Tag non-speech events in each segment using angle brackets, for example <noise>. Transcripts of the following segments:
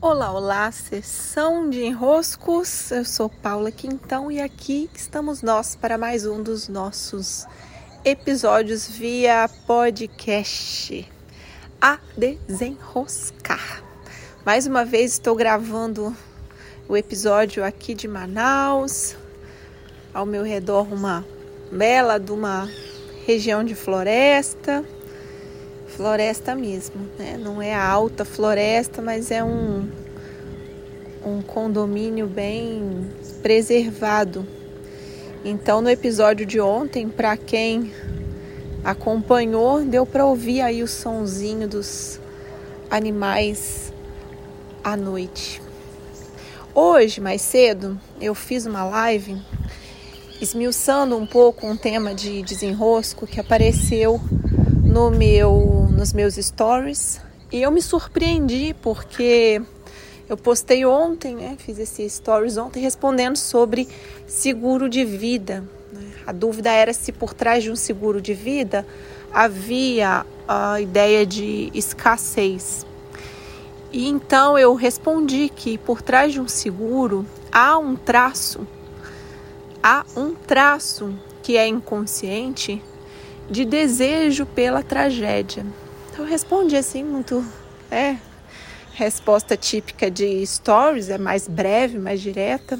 Olá, olá, sessão de enroscos. Eu sou Paula Quintão e aqui estamos nós para mais um dos nossos episódios via podcast a desenroscar. Mais uma vez estou gravando o episódio aqui de Manaus. Ao meu redor uma bela de uma região de floresta floresta mesmo, né? Não é alta floresta, mas é um, um condomínio bem preservado. Então, no episódio de ontem, para quem acompanhou, deu para ouvir aí o sonzinho dos animais à noite. Hoje, mais cedo, eu fiz uma live esmiuçando um pouco um tema de desenrosco que apareceu no meu, nos meus stories e eu me surpreendi porque eu postei ontem, né, fiz esse stories ontem respondendo sobre seguro de vida. Né? A dúvida era se por trás de um seguro de vida havia a ideia de escassez. E então eu respondi que por trás de um seguro há um traço, há um traço que é inconsciente de desejo pela tragédia. Então, eu respondi assim, muito. É, resposta típica de stories, é mais breve, mais direta.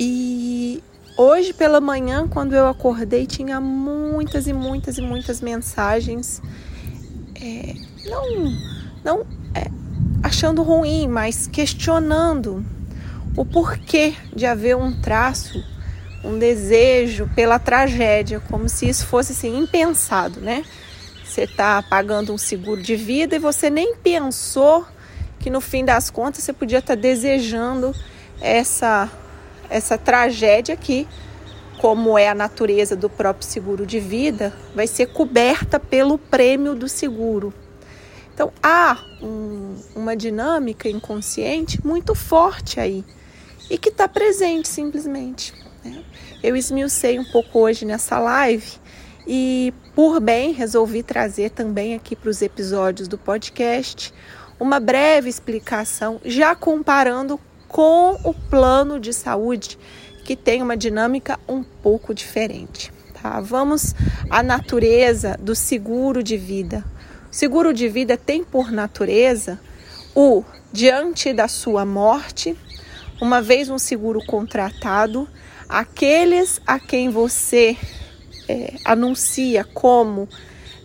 E hoje pela manhã, quando eu acordei, tinha muitas e muitas e muitas mensagens. É, não, não é, achando ruim, mas questionando o porquê de haver um traço um desejo pela tragédia, como se isso fosse assim impensado, né? Você está pagando um seguro de vida e você nem pensou que no fim das contas você podia estar tá desejando essa essa tragédia que, como é a natureza do próprio seguro de vida, vai ser coberta pelo prêmio do seguro. Então há um, uma dinâmica inconsciente muito forte aí e que está presente simplesmente. Né? Eu esmiucei um pouco hoje nessa live e, por bem, resolvi trazer também aqui para os episódios do podcast uma breve explicação, já comparando com o plano de saúde, que tem uma dinâmica um pouco diferente. Tá? Vamos à natureza do seguro de vida. O seguro de vida tem por natureza o diante da sua morte, uma vez um seguro contratado, aqueles a quem você é, anuncia como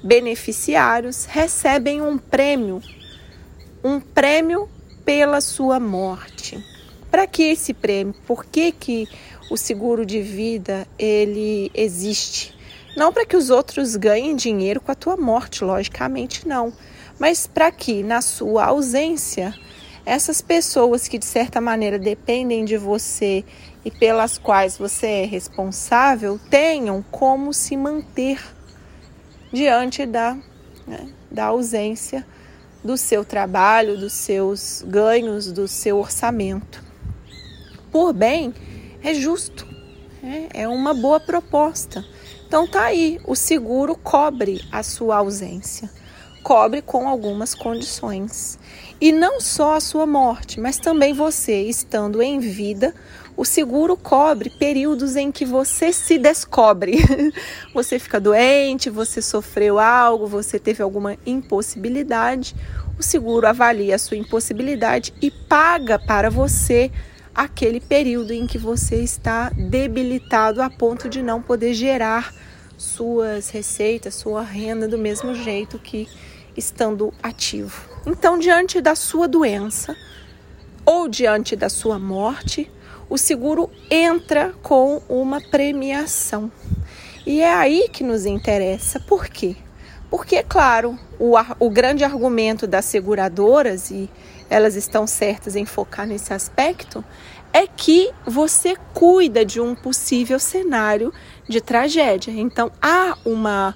beneficiários recebem um prêmio, um prêmio pela sua morte. Para que esse prêmio? Por que, que o seguro de vida ele existe? Não para que os outros ganhem dinheiro com a tua morte, logicamente não, mas para que na sua ausência essas pessoas que de certa maneira dependem de você e pelas quais você é responsável tenham como se manter diante da, né, da ausência do seu trabalho, dos seus ganhos, do seu orçamento. Por bem, é justo, né? é uma boa proposta. Então tá aí, o seguro cobre a sua ausência, cobre com algumas condições. E não só a sua morte, mas também você estando em vida, o seguro cobre períodos em que você se descobre. <laughs> você fica doente, você sofreu algo, você teve alguma impossibilidade. O seguro avalia a sua impossibilidade e paga para você aquele período em que você está debilitado a ponto de não poder gerar suas receitas, sua renda do mesmo jeito que estando ativo. Então, diante da sua doença ou diante da sua morte, o seguro entra com uma premiação. E é aí que nos interessa. Por quê? Porque, é claro, o, o grande argumento das seguradoras, e elas estão certas em focar nesse aspecto, é que você cuida de um possível cenário de tragédia. Então, há uma,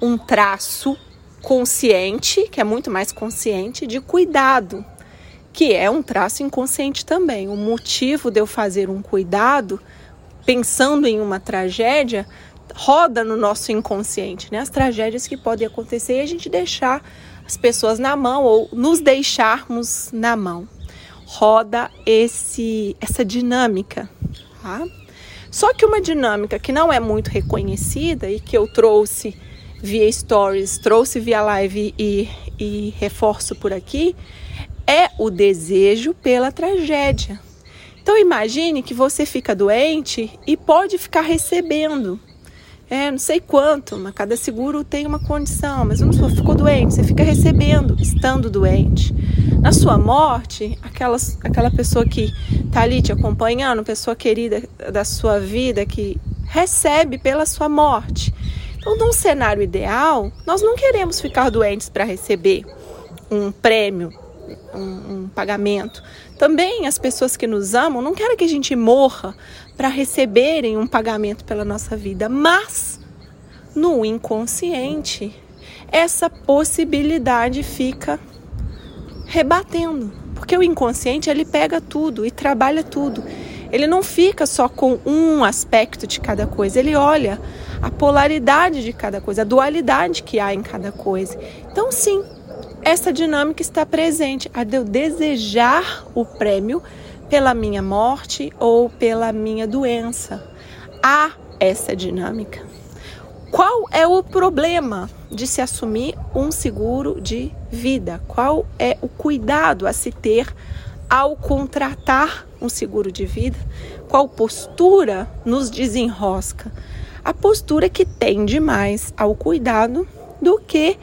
um traço consciente, que é muito mais consciente, de cuidado que é um traço inconsciente também. O motivo de eu fazer um cuidado, pensando em uma tragédia, roda no nosso inconsciente, né? As tragédias que podem acontecer e a gente deixar as pessoas na mão ou nos deixarmos na mão. roda esse essa dinâmica, tá? Só que uma dinâmica que não é muito reconhecida e que eu trouxe via stories, trouxe via live e, e reforço por aqui, é o desejo pela tragédia. Então imagine que você fica doente e pode ficar recebendo. É, não sei quanto, mas cada seguro tem uma condição, mas vamos supor, ficou doente, você fica recebendo, estando doente. Na sua morte, aquelas, aquela pessoa que está ali te acompanhando, pessoa querida da sua vida, que recebe pela sua morte. Então, num cenário ideal, nós não queremos ficar doentes para receber um prêmio, um, um, pagamento. Também as pessoas que nos amam não querem que a gente morra para receberem um pagamento pela nossa vida, mas no inconsciente essa possibilidade fica rebatendo, porque o inconsciente ele pega tudo e trabalha tudo. Ele não fica só com um aspecto de cada coisa, ele olha a polaridade de cada coisa, a dualidade que há em cada coisa. Então, sim, essa dinâmica está presente, a de eu desejar o prêmio pela minha morte ou pela minha doença. Há essa dinâmica. Qual é o problema de se assumir um seguro de vida? Qual é o cuidado a se ter ao contratar um seguro de vida? Qual postura nos desenrosca? A postura que tende mais ao cuidado do que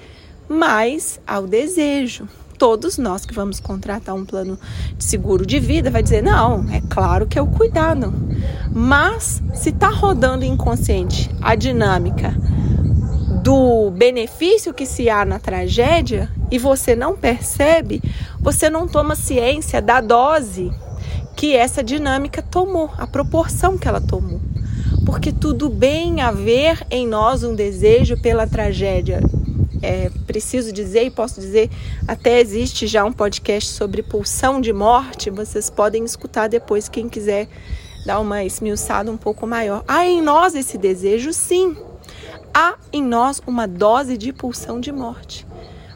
mais ao desejo. Todos nós que vamos contratar um plano de seguro de vida vai dizer: não, é claro que é o cuidado. Mas se está rodando inconsciente a dinâmica do benefício que se há na tragédia e você não percebe, você não toma ciência da dose que essa dinâmica tomou, a proporção que ela tomou. Porque tudo bem haver em nós um desejo pela tragédia é, preciso dizer e posso dizer, até existe já um podcast sobre pulsão de morte, vocês podem escutar depois, quem quiser dar uma esmiuçada um pouco maior. Há em nós esse desejo, sim. Há em nós uma dose de pulsão de morte.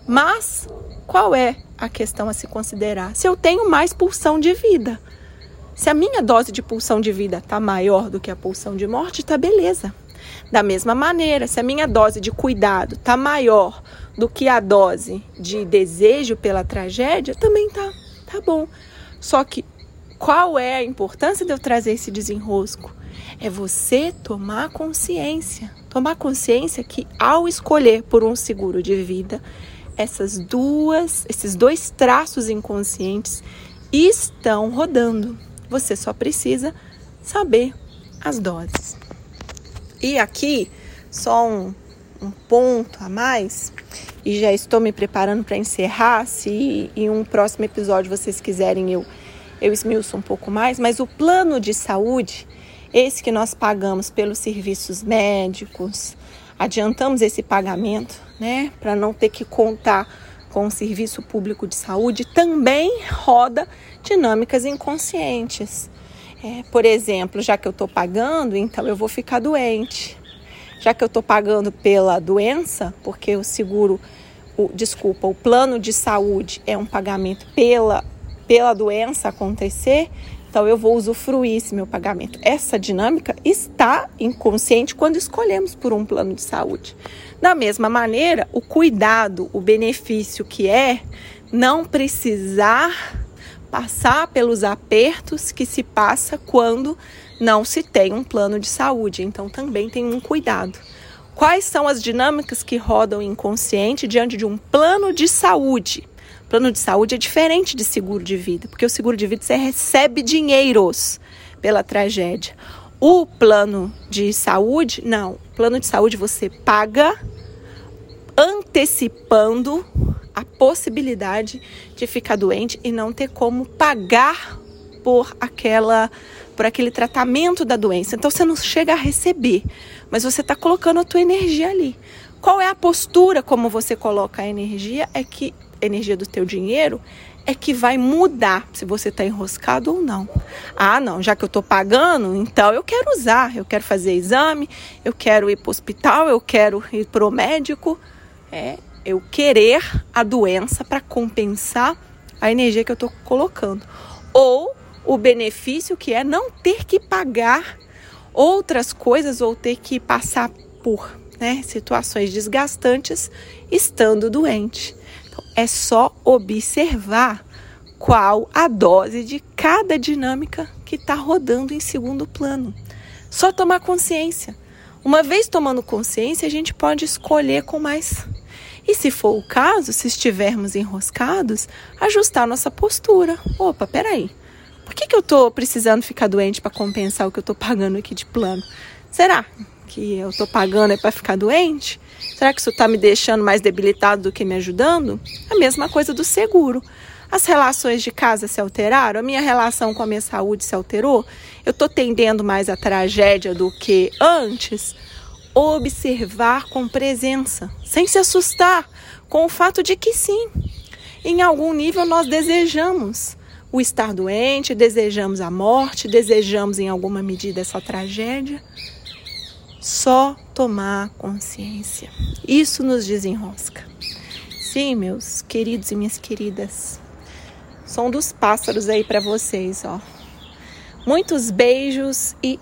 Mas qual é a questão a se considerar? Se eu tenho mais pulsão de vida. Se a minha dose de pulsão de vida está maior do que a pulsão de morte, tá beleza. Da mesma maneira, se a minha dose de cuidado está maior do que a dose de desejo pela tragédia, também tá, tá bom. Só que qual é a importância de eu trazer esse desenrosco? É você tomar consciência, tomar consciência que ao escolher por um seguro de vida, essas duas, esses dois traços inconscientes estão rodando. Você só precisa saber as doses. E aqui, só um, um ponto a mais, e já estou me preparando para encerrar. Se em um próximo episódio vocês quiserem, eu, eu esmiuço um pouco mais. Mas o plano de saúde, esse que nós pagamos pelos serviços médicos, adiantamos esse pagamento, né, para não ter que contar com o serviço público de saúde, também roda dinâmicas inconscientes. É, por exemplo, já que eu estou pagando, então eu vou ficar doente. Já que eu estou pagando pela doença, porque o seguro, o, desculpa, o plano de saúde é um pagamento pela, pela doença acontecer, então eu vou usufruir esse meu pagamento. Essa dinâmica está inconsciente quando escolhemos por um plano de saúde. Da mesma maneira, o cuidado, o benefício que é não precisar passar pelos apertos que se passa quando não se tem um plano de saúde. Então também tem um cuidado. Quais são as dinâmicas que rodam inconsciente diante de um plano de saúde? Plano de saúde é diferente de seguro de vida, porque o seguro de vida você recebe dinheiros pela tragédia. O plano de saúde, não. Plano de saúde você paga antecipando a possibilidade de ficar doente e não ter como pagar por aquela por aquele tratamento da doença. Então você não chega a receber, mas você está colocando a tua energia ali. Qual é a postura como você coloca a energia? É que energia do teu dinheiro é que vai mudar se você está enroscado ou não. Ah, não, já que eu estou pagando, então eu quero usar, eu quero fazer exame, eu quero ir para o hospital, eu quero ir para o médico. É, eu querer a doença para compensar a energia que eu estou colocando. ou o benefício que é não ter que pagar outras coisas ou ter que passar por né, situações desgastantes estando doente. É só observar qual a dose de cada dinâmica que está rodando em segundo plano. Só tomar consciência. Uma vez tomando consciência, a gente pode escolher com mais. E se for o caso, se estivermos enroscados, ajustar nossa postura. Opa, peraí. Por que, que eu estou precisando ficar doente para compensar o que eu estou pagando aqui de plano? Será que eu estou pagando é para ficar doente? Será que isso está me deixando mais debilitado do que me ajudando? A mesma coisa do seguro. As relações de casa se alteraram? A minha relação com a minha saúde se alterou? Eu estou tendendo mais à tragédia do que antes? Observar com presença, sem se assustar com o fato de que sim, em algum nível nós desejamos o estar doente, desejamos a morte, desejamos em alguma medida essa tragédia. Só tomar consciência. Isso nos desenrosca. Sim, meus queridos e minhas queridas. Som dos pássaros aí para vocês, ó. Muitos beijos e